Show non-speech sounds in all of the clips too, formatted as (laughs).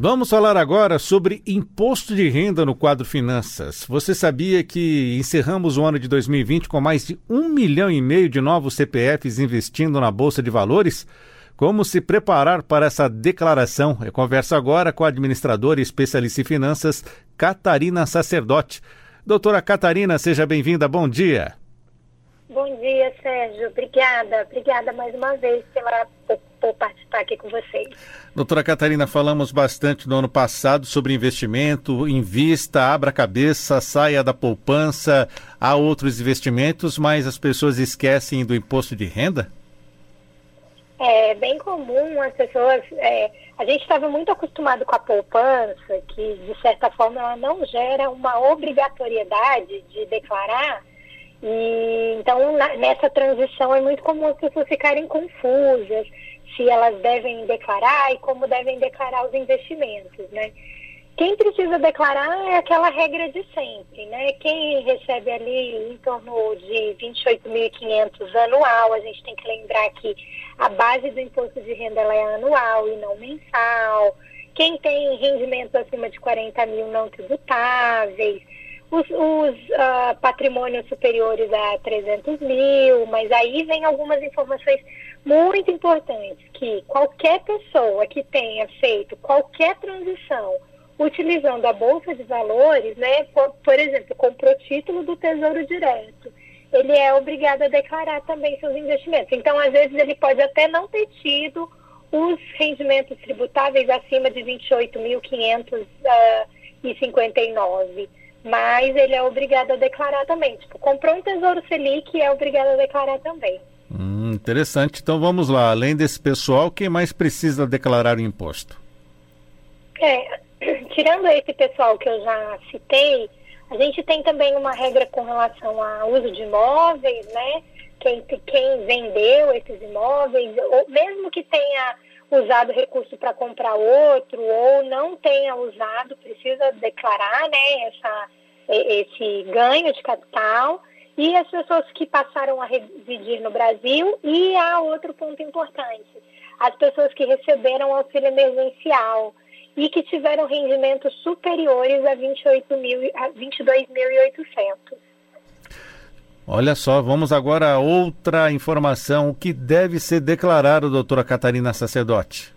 Vamos falar agora sobre imposto de renda no quadro Finanças. Você sabia que encerramos o ano de 2020 com mais de um milhão e meio de novos CPFs investindo na Bolsa de Valores? Como se preparar para essa declaração? Eu converso agora com a administradora e especialista em finanças, Catarina Sacerdote. Doutora Catarina, seja bem-vinda. Bom dia. Bom dia, Sérgio. Obrigada. Obrigada mais uma vez pela, por, por, participar aqui com vocês. Doutora Catarina, falamos bastante no ano passado sobre investimento, invista, abra a cabeça, saia da poupança, há outros investimentos, mas as pessoas esquecem do imposto de renda? É bem comum as pessoas. É, a gente estava muito acostumado com a poupança, que de certa forma ela não gera uma obrigatoriedade de declarar e, então, na, nessa transição é muito comum as pessoas ficarem confusas se elas devem declarar e como devem declarar os investimentos, né? Quem precisa declarar é aquela regra de sempre, né? Quem recebe ali em torno de 28.500 anual, a gente tem que lembrar que a base do imposto de renda é anual e não mensal. Quem tem rendimentos acima de 40 mil não tributáveis, os, os uh, patrimônios superiores a 300 mil, mas aí vem algumas informações muito importantes, que qualquer pessoa que tenha feito qualquer transição utilizando a Bolsa de Valores, né, por, por exemplo, comprou título do Tesouro Direto, ele é obrigado a declarar também seus investimentos. Então, às vezes, ele pode até não ter tido os rendimentos tributáveis acima de 28.559 mas ele é obrigado a declarar também. Tipo, comprou um Tesouro Selic é obrigado a declarar também. Hum, interessante. Então vamos lá. Além desse pessoal, quem mais precisa declarar o imposto? É, (clears throat) tirando esse pessoal que eu já citei, a gente tem também uma regra com relação ao uso de imóveis, né? Quem, quem vendeu esses imóveis, ou mesmo que tenha usado recurso para comprar outro ou não tenha usado, precisa declarar né, essa, esse ganho de capital. E as pessoas que passaram a residir no Brasil. E há outro ponto importante: as pessoas que receberam auxílio emergencial e que tiveram rendimentos superiores a, 28 mil, a 22.800. Olha só, vamos agora a outra informação. O que deve ser declarado, doutora Catarina Sacerdote?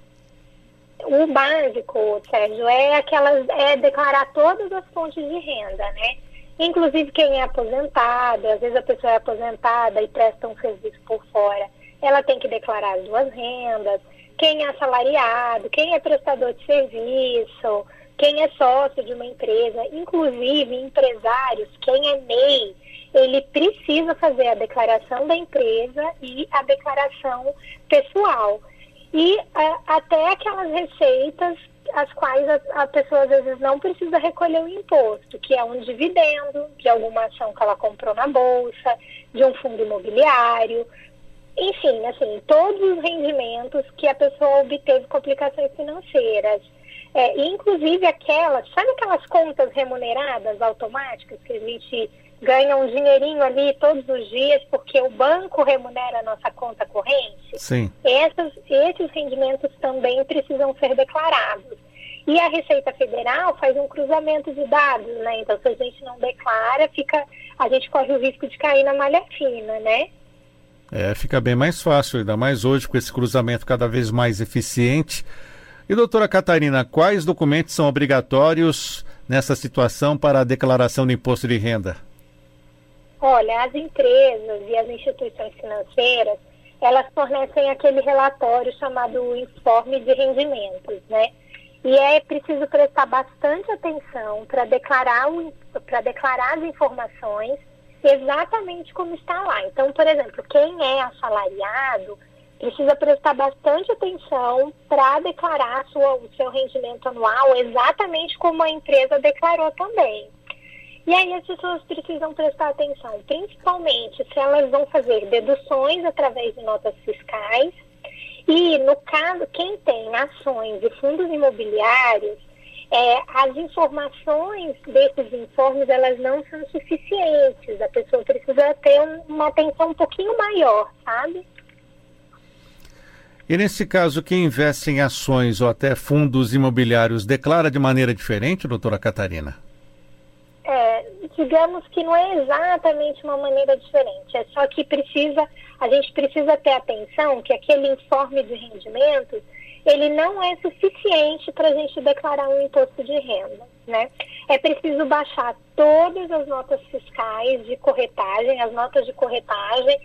O básico, Sérgio, é aquelas, é declarar todas as fontes de renda, né? Inclusive quem é aposentado, às vezes a pessoa é aposentada e presta um serviço por fora, ela tem que declarar as duas rendas. Quem é assalariado, quem é prestador de serviço, quem é sócio de uma empresa, inclusive empresários, quem é MEI, ele precisa fazer a declaração da empresa e a declaração pessoal. E até aquelas receitas as quais a, a, pessoa às vezes não precisa recolher o imposto, que é um dividendo de alguma ação que ela comprou na bolsa, de um fundo imobiliário, enfim, assim, todos os rendimentos que a pessoa obteve com aplicações financeiras. É, inclusive aquelas, sabe aquelas contas remuneradas automáticas que a gente ganha um dinheirinho ali todos os dias porque o banco remunera a nossa conta corrente? Sim. Essas, esses rendimentos também precisam ser declarados. E a Receita Federal faz um cruzamento de dados, né? Então, se a gente não declara, fica, a gente corre o risco de cair na malha fina, né? É, fica bem mais fácil, ainda mais hoje com esse cruzamento cada vez mais eficiente. E doutora Catarina, quais documentos são obrigatórios nessa situação para a declaração do imposto de renda? Olha, as empresas e as instituições financeiras, elas fornecem aquele relatório chamado informe de rendimentos, né? E é preciso prestar bastante atenção para declarar, para declarar as informações exatamente como está lá. Então, por exemplo, quem é assalariado precisa prestar bastante atenção para declarar sua, o seu rendimento anual exatamente como a empresa declarou também. E aí as pessoas precisam prestar atenção, principalmente se elas vão fazer deduções através de notas fiscais. E no caso, quem tem ações e fundos imobiliários, é, as informações desses informes elas não são suficientes. A pessoa precisa ter um, uma atenção um pouquinho maior, sabe? E nesse caso, quem investe em ações ou até fundos imobiliários declara de maneira diferente, doutora Catarina? É, digamos que não é exatamente uma maneira diferente, é só que precisa, a gente precisa ter atenção que aquele informe de rendimentos, ele não é suficiente para a gente declarar um imposto de renda, né? É preciso baixar todas as notas fiscais de corretagem, as notas de corretagem,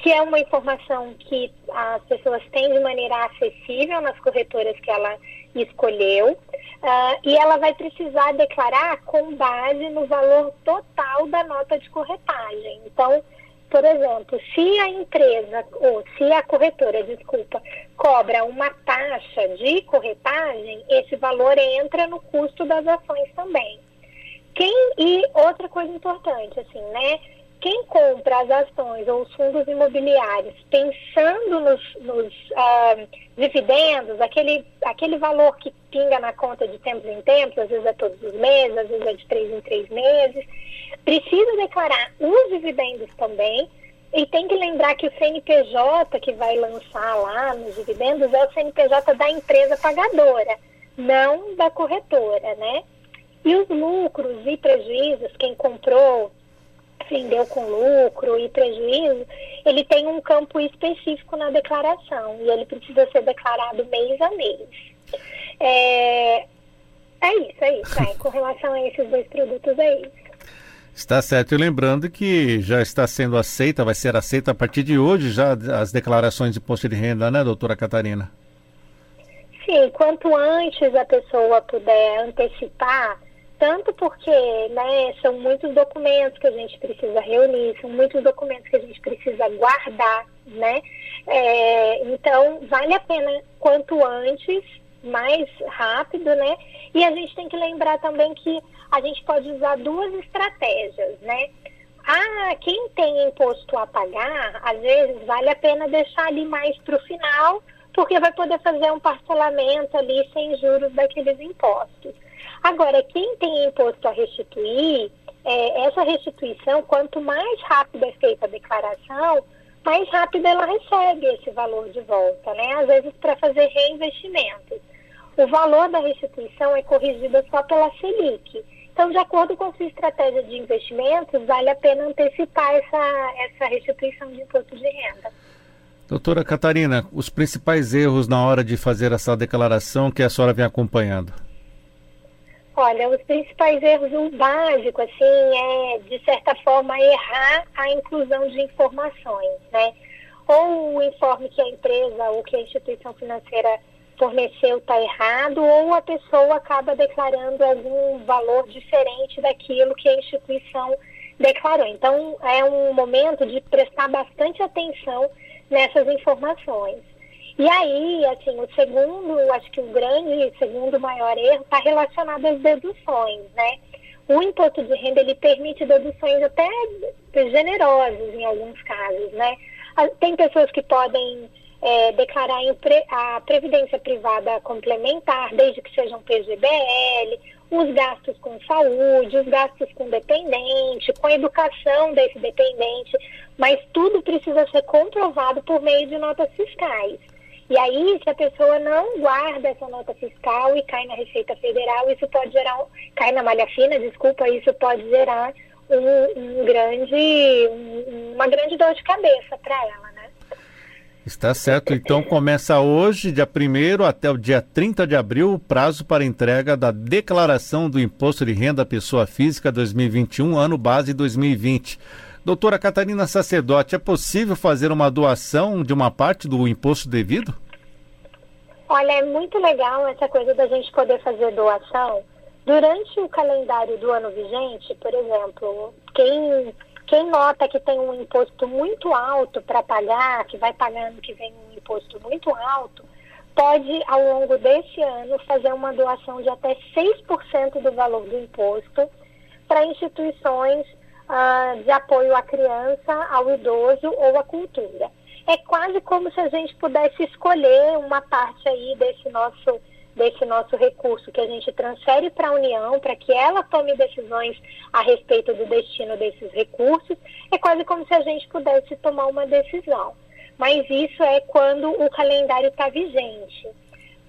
que é uma informação que as pessoas têm de maneira acessível nas corretoras que ela escolheu, uh, e ela vai precisar declarar com base no valor total da nota de corretagem. Então, por exemplo, se a empresa, ou se a corretora, desculpa, cobra uma taxa de corretagem, esse valor entra no custo das ações também. Quem, e outra coisa importante, assim, né? Quem compra as ações ou os fundos imobiliários pensando nos, nos uh, dividendos, aquele, aquele valor que pinga na conta de tempos em tempos, às vezes é todos os meses, às vezes é de três em três meses, precisa declarar os dividendos também. E tem que lembrar que o CNPJ que vai lançar lá nos dividendos é o CNPJ da empresa pagadora, não da corretora, né? E os lucros e prejuízos, quem comprou vendeu com lucro e prejuízo, ele tem um campo específico na declaração e ele precisa ser declarado mês a mês. É, é isso, é isso. É. (laughs) Com relação a esses dois produtos, é isso. Está certo. E lembrando que já está sendo aceita, vai ser aceita a partir de hoje já as declarações de imposto de renda, né, doutora Catarina? Sim, quanto antes a pessoa puder antecipar tanto porque né, são muitos documentos que a gente precisa reunir, são muitos documentos que a gente precisa guardar, né? É, então, vale a pena quanto antes, mais rápido, né? E a gente tem que lembrar também que a gente pode usar duas estratégias, né? Ah, quem tem imposto a pagar, às vezes vale a pena deixar ali mais para o final, porque vai poder fazer um parcelamento ali sem juros daqueles impostos. Agora, quem tem imposto a restituir, é, essa restituição, quanto mais rápida é feita a declaração, mais rápido ela recebe esse valor de volta, né? Às vezes para fazer reinvestimentos. O valor da restituição é corrigido só pela Selic. Então, de acordo com sua estratégia de investimentos, vale a pena antecipar essa, essa restituição de imposto de renda. Doutora Catarina, os principais erros na hora de fazer essa declaração que a senhora vem acompanhando? Olha, os principais erros, o básico, assim, é, de certa forma, errar a inclusão de informações, né? Ou o informe que a empresa ou que a instituição financeira forneceu está errado, ou a pessoa acaba declarando algum valor diferente daquilo que a instituição declarou. Então, é um momento de prestar bastante atenção nessas informações. E aí, assim, o segundo, acho que o grande, segundo maior erro está relacionado às deduções, né? O imposto de renda, ele permite deduções até generosas em alguns casos, né? Ah, tem pessoas que podem é, declarar a previdência privada complementar, desde que sejam PGBL, os gastos com saúde, os gastos com dependente, com a educação desse dependente, mas tudo precisa ser comprovado por meio de notas fiscais. E aí, se a pessoa não guarda essa nota fiscal e cai na Receita Federal, isso pode gerar, cai na malha fina, desculpa, isso pode gerar um, um grande, um, uma grande dor de cabeça para ela, né? Está certo. Então começa hoje, dia 1 até o dia 30 de abril, o prazo para entrega da declaração do Imposto de Renda Pessoa Física 2021, ano base 2020. Doutora Catarina Sacerdote, é possível fazer uma doação de uma parte do imposto devido? Olha, é muito legal essa coisa da gente poder fazer doação. Durante o calendário do ano vigente, por exemplo, quem, quem nota que tem um imposto muito alto para pagar, que vai pagando que vem um imposto muito alto, pode, ao longo desse ano, fazer uma doação de até 6% do valor do imposto para instituições uh, de apoio à criança, ao idoso ou à cultura. É quase como se a gente pudesse escolher uma parte aí desse nosso desse nosso recurso que a gente transfere para a União para que ela tome decisões a respeito do destino desses recursos, é quase como se a gente pudesse tomar uma decisão. mas isso é quando o calendário está vigente.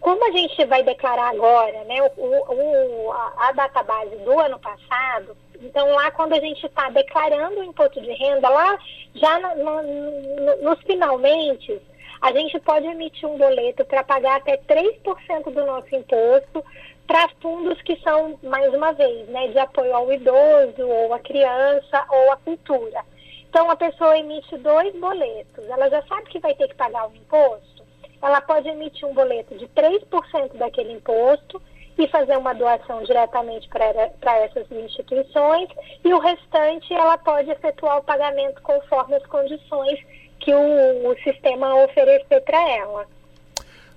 Como a gente vai declarar agora, né, o, o, a database do ano passado, então lá quando a gente está declarando o imposto de renda, lá já no, no, nos finalmente, a gente pode emitir um boleto para pagar até 3% do nosso imposto para fundos que são, mais uma vez, né, de apoio ao idoso, ou à criança, ou à cultura. Então a pessoa emite dois boletos, ela já sabe que vai ter que pagar o imposto, ela pode emitir um boleto de 3% daquele imposto e fazer uma doação diretamente para essas instituições e o restante ela pode efetuar o pagamento conforme as condições que o, o sistema oferecer para ela.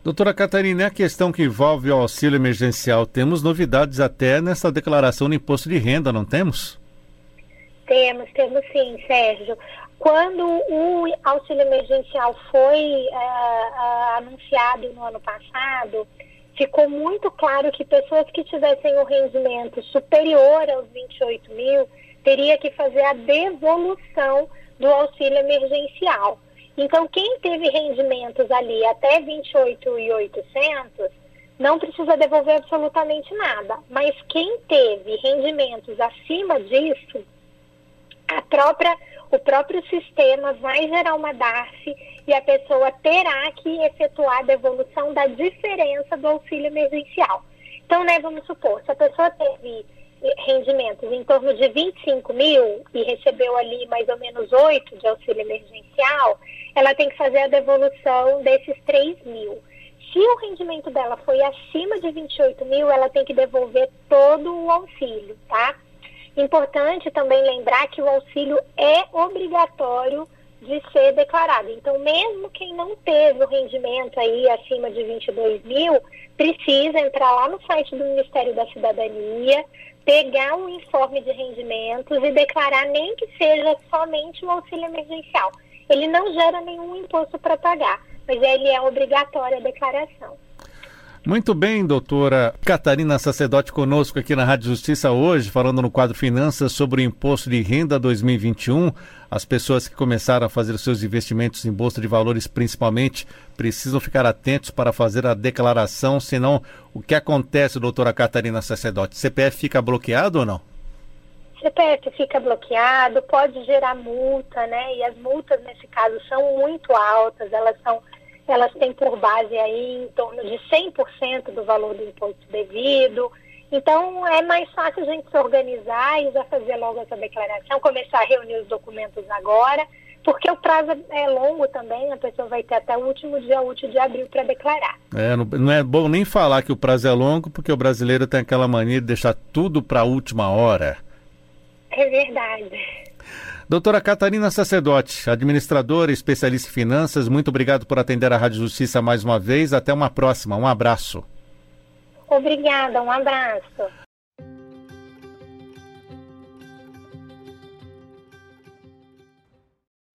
Doutora Catarina, a questão que envolve o auxílio emergencial. Temos novidades até nessa declaração do imposto de renda, não temos? Temos, temos sim, Sérgio. Quando o auxílio emergencial foi uh, uh, anunciado no ano passado, ficou muito claro que pessoas que tivessem um rendimento superior aos 28 mil teria que fazer a devolução do auxílio emergencial. Então, quem teve rendimentos ali até 28.800 não precisa devolver absolutamente nada. Mas quem teve rendimentos acima disso, a própria o próprio sistema vai gerar uma DARF e a pessoa terá que efetuar a devolução da diferença do auxílio emergencial. Então, né, vamos supor, se a pessoa teve rendimentos em torno de 25 mil e recebeu ali mais ou menos 8 de auxílio emergencial, ela tem que fazer a devolução desses 3 mil. Se o rendimento dela foi acima de 28 mil, ela tem que devolver todo o auxílio, tá? Importante também lembrar que o auxílio é obrigatório de ser declarado. Então, mesmo quem não teve o rendimento aí acima de 22 mil, precisa entrar lá no site do Ministério da Cidadania, pegar um informe de rendimentos e declarar nem que seja somente o auxílio emergencial. Ele não gera nenhum imposto para pagar, mas ele é obrigatório a declaração. Muito bem, doutora Catarina Sacerdote, conosco aqui na Rádio Justiça hoje, falando no quadro Finanças sobre o Imposto de Renda 2021. As pessoas que começaram a fazer seus investimentos em Bolsa de Valores, principalmente, precisam ficar atentos para fazer a declaração, senão o que acontece, doutora Catarina Sacerdote? CPF fica bloqueado ou não? CPF fica bloqueado, pode gerar multa, né? E as multas, nesse caso, são muito altas, elas são elas têm por base aí em torno de 100% do valor do imposto devido. Então, é mais fácil a gente se organizar e já fazer logo essa declaração, começar a reunir os documentos agora, porque o prazo é longo também, a pessoa vai ter até o último dia útil de abril para declarar. É, não, não, é bom nem falar que o prazo é longo, porque o brasileiro tem aquela mania de deixar tudo para a última hora. É verdade. Doutora Catarina Sacerdote, administradora especialista em finanças, muito obrigado por atender a Rádio Justiça mais uma vez. Até uma próxima. Um abraço. Obrigada, um abraço.